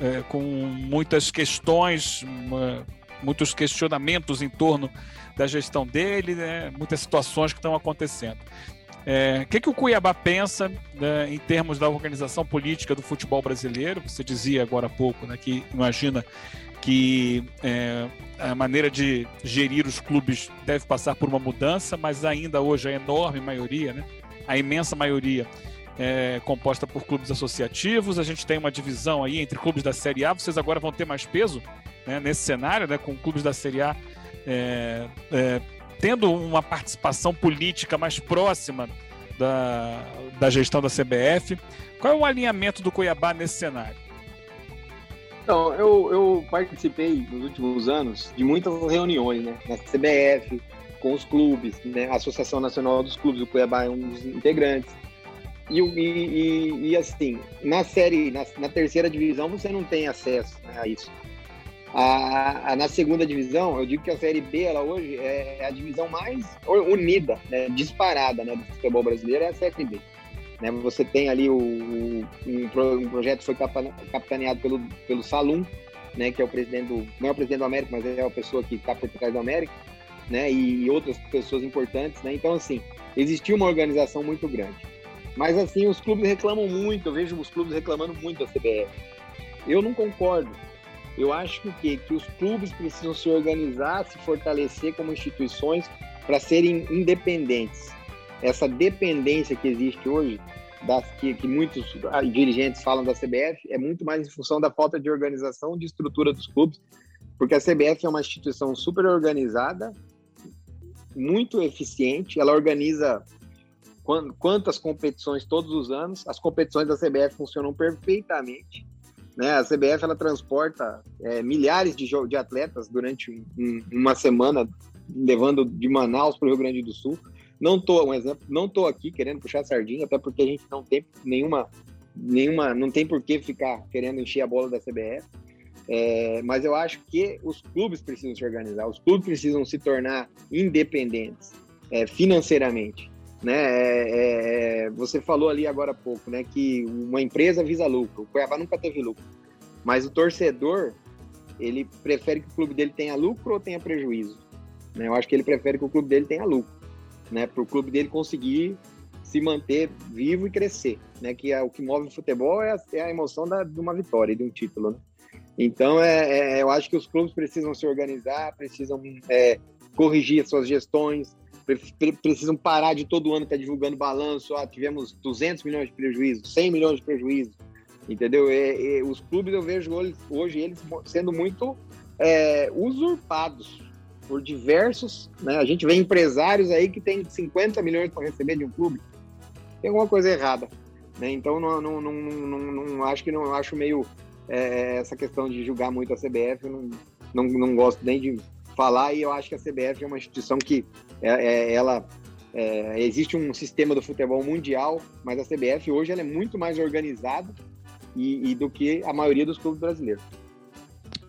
Speaker 3: é, com muitas questões, uma, muitos questionamentos em torno da gestão dele, né? muitas situações que estão acontecendo. É, o que, que o Cuiabá pensa né, em termos da organização política do futebol brasileiro? Você dizia agora há pouco né, que imagina que é, a maneira de gerir os clubes deve passar por uma mudança, mas ainda hoje a enorme maioria, né, a imensa maioria, é composta por clubes associativos. A gente tem uma divisão aí entre clubes da Série A. Vocês agora vão ter mais peso né, nesse cenário, né, com clubes da Série A é, é, tendo uma participação política mais próxima da, da gestão da CBF. Qual é o alinhamento do Cuiabá nesse cenário?
Speaker 5: Então, eu, eu participei nos últimos anos de muitas reuniões né, na CBF, com os clubes, né, a Associação Nacional dos Clubes, o Cuiabá é um dos integrantes. E, e, e, assim, na série, na, na, terceira divisão, você não tem acesso a isso. A, a, na segunda divisão, eu digo que a Série B, ela hoje é a divisão mais unida, né, disparada né, do futebol brasileiro, é a Série B. Né, você tem ali o, o um, um, projeto que foi capitaneado pelo, pelo Salum, né, que é o presidente do, não é o presidente do América, mas é a pessoa que está por trás do América, né, e outras pessoas importantes. Né, então, assim, existiu uma organização muito grande. Mas, assim, os clubes reclamam muito, eu vejo os clubes reclamando muito da CBF. Eu não concordo. Eu acho que, que os clubes precisam se organizar, se fortalecer como instituições para serem independentes. Essa dependência que existe hoje, das, que, que muitos dirigentes falam da CBF, é muito mais em função da falta de organização, de estrutura dos clubes, porque a CBF é uma instituição super organizada, muito eficiente, ela organiza quantas competições todos os anos, as competições da CBF funcionam perfeitamente, né? A CBF ela transporta é, milhares de, de atletas durante um, uma semana, levando de Manaus para o Rio Grande do Sul. Não tô, um exemplo, não tô aqui querendo puxar sardinha, até porque a gente não tem nenhuma nenhuma, não tem por que ficar querendo encher a bola da CBF. É, mas eu acho que os clubes precisam se organizar, os clubes precisam se tornar independentes é, financeiramente. Né? É, é você falou ali agora há pouco né, que uma empresa visa lucro, o Cuiabá nunca teve lucro, mas o torcedor ele prefere que o clube dele tenha lucro ou tenha prejuízo. Né? Eu acho que ele prefere que o clube dele tenha lucro, né? para o clube dele conseguir se manter vivo e crescer. Né? Que é, o que move o futebol é a, é a emoção da, de uma vitória, de um título. Né? Então, é, é, eu acho que os clubes precisam se organizar, precisam é, corrigir as suas gestões, precisam parar de todo ano estar tá divulgando balanço. Ah, tivemos 200 milhões de prejuízo, 100 milhões de prejuízo, entendeu? os clubes eu vejo hoje, hoje eles sendo muito é, usurpados por diversos. Né? A gente vê empresários aí que tem 50 milhões para receber de um clube. Tem alguma coisa errada. Né? Então, não, não, não, não, acho que não acho meio é, essa questão de julgar muito a CBF, não, não, não gosto nem de falar, e eu acho que a CBF é uma instituição que é, é, ela é, existe um sistema do futebol mundial, mas a CBF hoje ela é muito mais organizada e, e do que a maioria dos clubes brasileiros.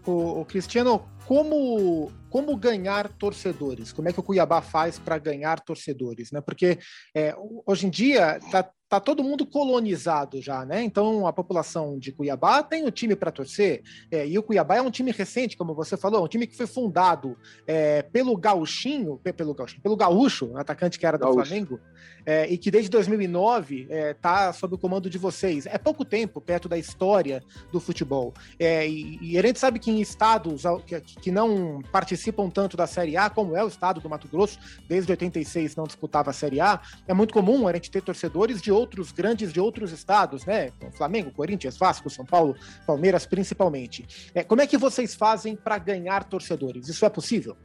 Speaker 1: O, o, Cristiano, como, como ganhar torcedores? Como é que o Cuiabá faz para ganhar torcedores? Né? Porque é, hoje em dia está tá todo mundo colonizado já, né? Então a população de Cuiabá tem o time para torcer, é, e o Cuiabá é um time recente, como você falou, um time que foi fundado é, pelo Gauchinho, pelo Gauchinho, pelo Gaúcho, atacante que era do Gaúcho. Flamengo, é, e que desde 2009 está é, sob o comando de vocês. É pouco tempo perto da história do futebol. É, e, e, a gente sabe que em estados que, que não participam tanto da Série A, como é o estado do Mato Grosso, desde 86 não disputava a Série A, é muito comum a gente ter torcedores de outros grandes de outros estados, né? Flamengo, Corinthians, Vasco, São Paulo, Palmeiras principalmente. É, como é que vocês fazem para ganhar torcedores? Isso é possível?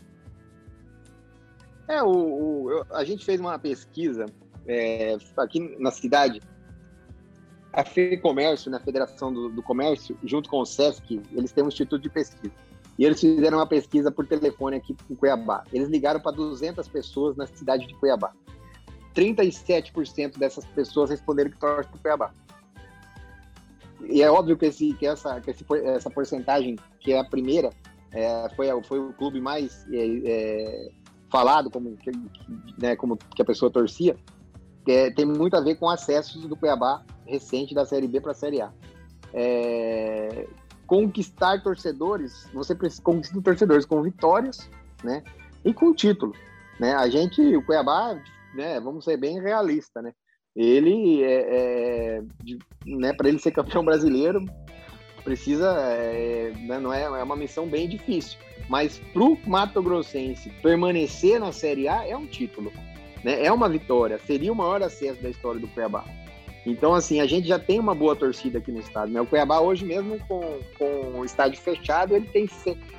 Speaker 5: É, o, o, a gente fez uma pesquisa é, aqui na cidade. A FEComércio, na né, Federação do, do Comércio, junto com o SESC, eles têm um instituto de pesquisa. E eles fizeram uma pesquisa por telefone aqui em Cuiabá. Eles ligaram para 200 pessoas na cidade de Cuiabá. 37% dessas pessoas responderam que torcem para Cuiabá. E é óbvio que, esse, que, essa, que esse, essa porcentagem, que é a primeira, é, foi, foi o clube mais é, é, falado, como, que, né, como que a pessoa torcia, é, tem muito a ver com acessos do Cuiabá recente da Série B para a Série A. É, conquistar torcedores, você precisa conquistar torcedores com vitórias, né, e com título, né? A gente, o Cuiabá né, vamos ser bem realista, né? Ele é, é né, para ele ser campeão brasileiro precisa, é, né, não é, é uma missão bem difícil, mas para o Mato Grossense permanecer na Série A é um título, né? É uma vitória, seria o maior acesso da história do Cuiabá. Então, assim, a gente já tem uma boa torcida aqui no estado. Né? O Cuiabá hoje mesmo, com, com o estádio fechado, ele tem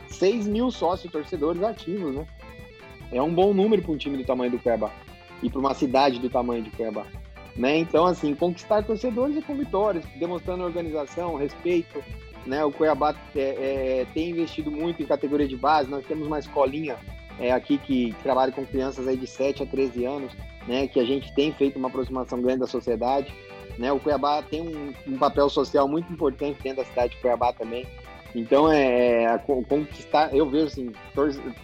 Speaker 5: 6 mil sócios torcedores ativos, né? É um bom número para um time do tamanho do Cuiabá e para uma cidade do tamanho de Cuiabá. Né? Então, assim, conquistar torcedores é com vitórias, demonstrando organização, respeito. Né? O Cuiabá é, é, tem investido muito em categoria de base, nós temos uma escolinha é, aqui que, trabalha com crianças aí de 7 a 13 anos, né? que a gente tem feito uma aproximação grande da sociedade. Né? O Cuiabá tem um, um papel social muito importante dentro da cidade de Cuiabá também. Então, é, é conquistar, eu vejo assim,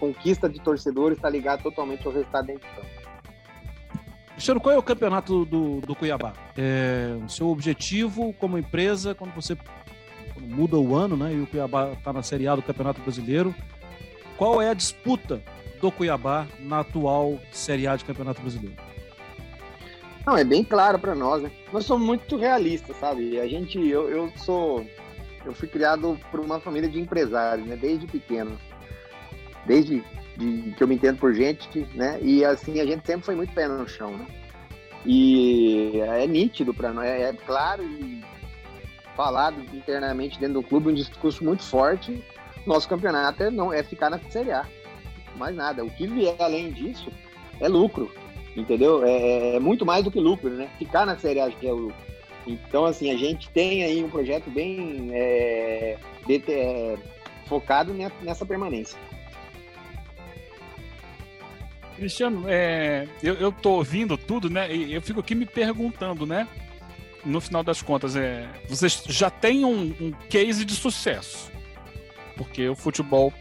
Speaker 5: conquista de torcedores está ligado totalmente ao resultado dentro de campo.
Speaker 2: Cristiano, qual é o campeonato do, do Cuiabá? É, o seu objetivo como empresa, quando você quando muda o ano, né? E o Cuiabá está na Série A do Campeonato Brasileiro. Qual é a disputa do Cuiabá na atual Série A de Campeonato Brasileiro?
Speaker 5: Não, é bem claro para nós, né? Nós somos muito realistas, sabe? A gente, eu, eu sou, eu fui criado por uma família de empresários, né? Desde pequeno, desde de, que eu me entendo por gente, né? E assim, a gente sempre foi muito pé no chão, né? E é nítido para nós, é, é, claro e falado internamente dentro do clube um discurso muito forte. Nosso campeonato é, não, é ficar na Série A. Mais nada. O que vier além disso é lucro, entendeu? É, é, é muito mais do que lucro, né? Ficar na Série A que é o lucro. Então, assim, a gente tem aí um projeto bem é, de, é, focado nessa permanência.
Speaker 3: Cristiano, é, eu, eu tô ouvindo tudo, né? E eu fico aqui me perguntando, né? no final das contas, é, vocês já têm um, um case de sucesso. Porque o futebol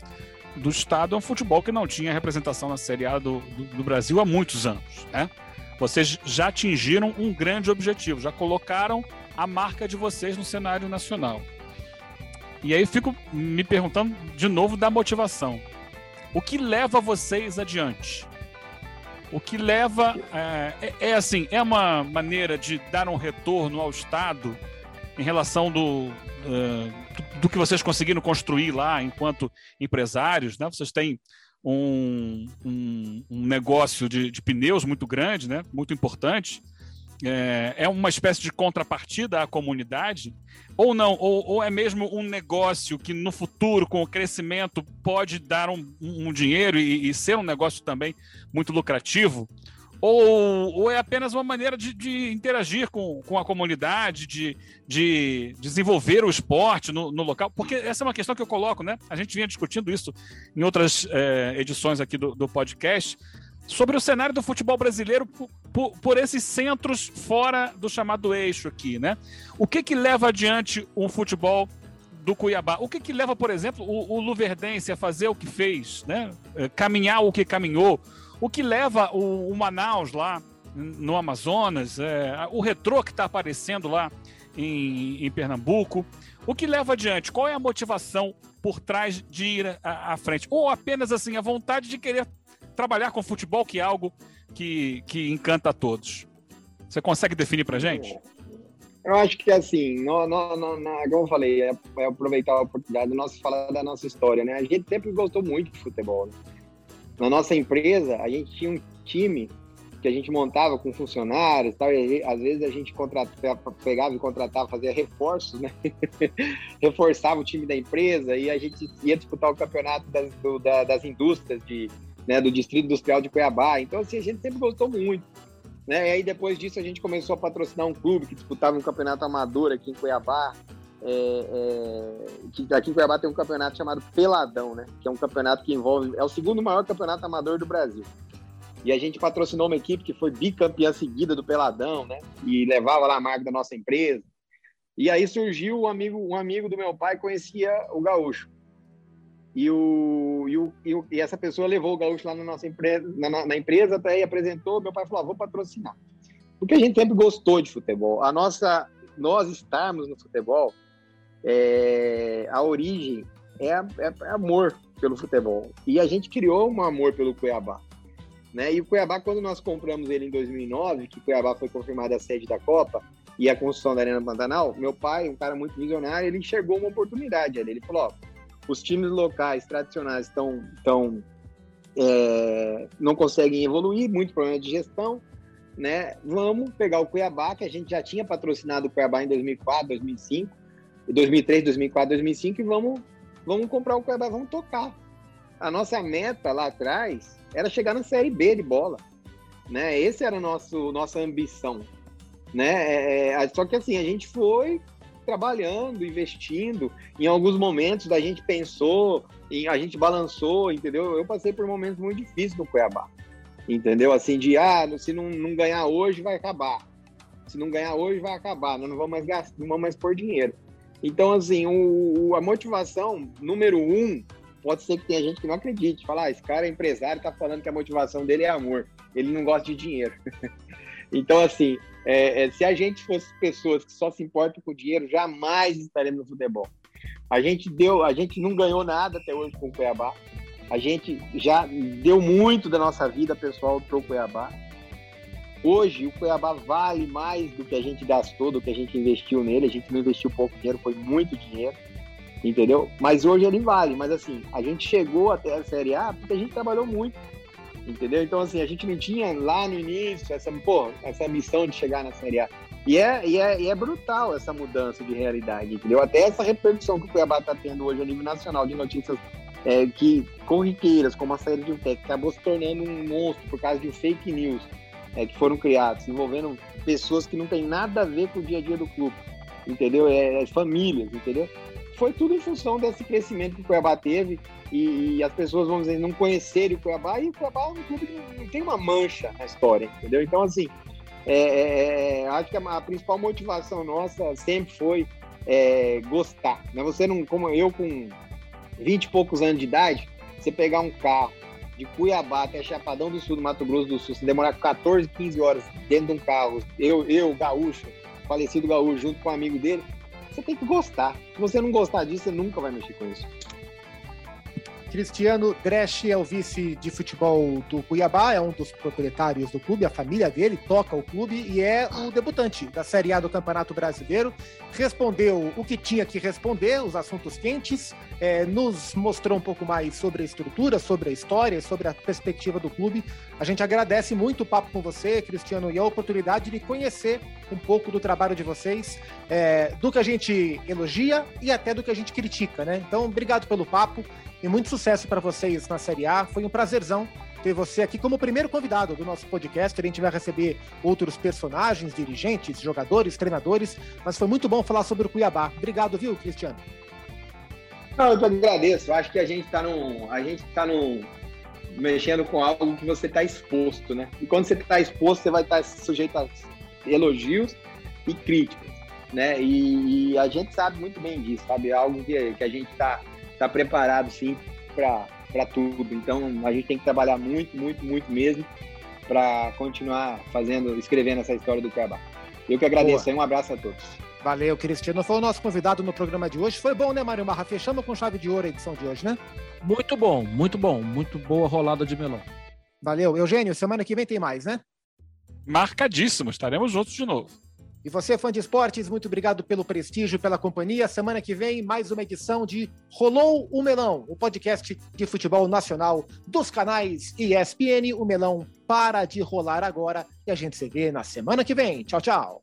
Speaker 3: do Estado é um futebol que não tinha representação na Série A do, do, do Brasil há muitos anos. Né? Vocês já atingiram um grande objetivo, já colocaram a marca de vocês no cenário nacional. E aí fico me perguntando de novo da motivação. O que leva vocês adiante? O que leva. É, é, é, assim, é uma maneira de dar um retorno ao Estado em relação do, uh, do que vocês conseguiram construir lá enquanto empresários, né? Vocês têm um, um, um negócio de, de, pneus muito grande, né? Muito importante. É, é, uma espécie de contrapartida à comunidade, ou não, ou, ou, é mesmo um negócio que no futuro, com o crescimento, pode dar um, um dinheiro e, e, ser um negócio também muito lucrativo, ou, ou é apenas uma maneira de, de interagir com, com a comunidade, de, de desenvolver o esporte no, no, local? Porque essa é uma questão que eu coloco, né? A gente vinha discutindo isso em outras é, edições aqui do, do podcast, sobre o cenário do futebol brasileiro por, por, esses centros fora do chamado eixo aqui, né? O que que leva adiante um futebol do Cuiabá? O que que leva, por exemplo, o, o Luverdense a fazer o que fez, né? É, caminhar o que caminhou? O que leva o, o Manaus lá no Amazonas? É, o retrô que está aparecendo lá em, em, Pernambuco? O que leva adiante? Qual é a motivação por trás de ir à, à frente? Ou apenas assim a vontade de querer trabalhar com futebol, que é algo que, que encanta a todos. Você consegue definir para gente?
Speaker 5: Eu acho que assim, no, no, no, no, como eu falei, é, é, aproveitar a oportunidade de nós falar da nossa história, né? A gente sempre gostou muito de futebol. Né? Na nossa empresa, a gente tinha um time que a gente montava com funcionários, tal, e às vezes a gente contratava, pegava e contratava, fazia reforços, né? Reforçava o time da empresa e a gente ia disputar o campeonato das, do, da, das indústrias de, né, do Distrito Industrial de Cuiabá. Então, assim, a gente sempre gostou muito. Né? E aí, depois disso, a gente começou a patrocinar um clube que disputava um campeonato amador aqui em Cuiabá. É, é, que aqui em Cuiabá tem um campeonato chamado Peladão, né? Que é um campeonato que envolve. É o segundo maior campeonato amador do Brasil. E a gente patrocinou uma equipe que foi bicampeã seguida do Peladão, né? E levava lá a marca da nossa empresa. E aí surgiu um amigo, um amigo do meu pai conhecia o Gaúcho. E, o, e, o, e, o, e, essa pessoa levou o gaúcho lá na nossa empresa, na, na empresa, até aí apresentou. Meu pai falou: ah, vou patrocinar. Porque a gente sempre gostou de futebol. A nossa, nós estarmos no futebol, é, a origem é, é, é, amor pelo futebol. E a gente criou um amor pelo Cuiabá. Né? E o Cuiabá, quando nós compramos ele em 2009, que Cuiabá foi confirmada a sede da Copa e a construção da Arena Pantanal, meu pai, um cara muito visionário, ele enxergou uma oportunidade ali. Ele falou: ó, os times locais tradicionais estão, estão é, não conseguem evoluir, muito problema de gestão, né? Vamos pegar o Cuiabá, que a gente já tinha patrocinado o Cuiabá em 2004, 2005, 2003, 2004, 2005 e vamos, vamos comprar o Cuiabá, vamos tocar. A nossa meta lá atrás era chegar na Série B de bola, né? Esse era a nosso, nossa ambição, né? É, é só que assim, a gente foi, trabalhando, investindo. Em alguns momentos a gente pensou, a gente balançou, entendeu? Eu passei por momentos muito difíceis no Cuiabá, entendeu? Assim, de, ah, se não, não ganhar hoje, vai acabar. Se não ganhar hoje, vai acabar. Nós não vamos mais gastar, não vamos mais pôr dinheiro. Então, assim, o, a motivação número um, pode ser que tenha gente que não acredite. Falar, ah, esse cara é empresário, tá falando que a motivação dele é amor. Ele não gosta de dinheiro. então, assim, é, é, se a gente fosse pessoas que só se importam com dinheiro, jamais estaremos no futebol. A gente deu, a gente não ganhou nada até hoje com o Cuiabá. A gente já deu muito da nossa vida pessoal para o Cuiabá. Hoje o Cuiabá vale mais do que a gente gastou, do que a gente investiu nele. A gente não investiu pouco dinheiro, foi muito dinheiro, entendeu? Mas hoje ele vale. Mas assim, a gente chegou até a Série A porque a gente trabalhou muito entendeu? Então, assim, a gente não tinha lá no início essa, pô, essa missão de chegar na Série A. E é, e, é, e é brutal essa mudança de realidade, entendeu? Até essa repercussão que o Cuiabá está tendo hoje a nível nacional de notícias é, que corriqueiras, como a saída de um técnico, acabou se tornando um monstro por causa de fake news é, que foram criados, envolvendo pessoas que não têm nada a ver com o dia a dia do clube, entendeu? É, é famílias, entendeu? Foi tudo em função desse crescimento que o Cuiabá teve e, e, as pessoas, vamos dizer, não conhecerem o Cuiabá, e o Cuiabá é um clube que não tem uma mancha na história, entendeu? Então, assim, É, é, é, acho que a, a, principal motivação nossa sempre foi é, gostar. Né? Você não, como eu com 20 e poucos anos de idade, você pegar um carro de Cuiabá até Chapadão do Sul, do Mato Grosso do Sul, se demorar 14, 15 horas dentro de um carro, eu, eu, gaúcho, falecido gaúcho, junto com um amigo dele, você tem que gostar. Se você não gostar disso, você nunca vai mexer com isso.
Speaker 1: Cristiano Dresch é o vice de futebol do Cuiabá, é um dos proprietários do clube, a família dele toca o clube e é o debutante da Série A do Campeonato Brasileiro. Respondeu o que tinha que responder, os assuntos quentes, é, nos mostrou um pouco mais sobre a estrutura, sobre a história, sobre a perspectiva do clube. A gente agradece muito o papo com você, Cristiano, e a oportunidade de conhecer um pouco do trabalho de vocês, é, do que a gente elogia e até do que a gente critica, né? Então, obrigado pelo papo. E muito sucesso para vocês na Série A. Foi um prazerzão ter você aqui como primeiro convidado do nosso podcast. A gente vai receber outros personagens, dirigentes, jogadores, treinadores, mas foi muito bom falar sobre o Cuiabá. Obrigado, viu, Cristiano?
Speaker 5: Não, eu agradeço. Acho que a gente está num, a gente tá num, mexendo com algo que você está exposto, né? E quando você está exposto, você vai estar tá sujeito a elogios e críticas, né? E, e, a gente sabe muito bem disso, sabe? É algo que, que a gente está tá preparado sim para tudo. Então a gente tem que trabalhar muito, muito, muito mesmo para continuar fazendo, escrevendo essa história do Cuiabá. Eu que agradeço aí, um abraço a todos.
Speaker 1: Valeu, Cristiano. Foi o nosso convidado no programa de hoje. Foi bom, né, Mário Marra? Fechamos com chave de ouro a edição de hoje, né?
Speaker 2: Muito bom, muito bom. Muito boa rolada de melão.
Speaker 1: Valeu. Eugênio, semana que vem tem mais, né?
Speaker 3: Marcadíssimo. Estaremos juntos de novo.
Speaker 1: E você, fã de esportes, muito obrigado pelo prestígio, pela companhia. Semana que vem, mais uma edição de Rolou o Melão, o podcast de futebol nacional dos canais ESPN. O Melão para de rolar agora e a gente se vê na semana que vem. Tchau, tchau.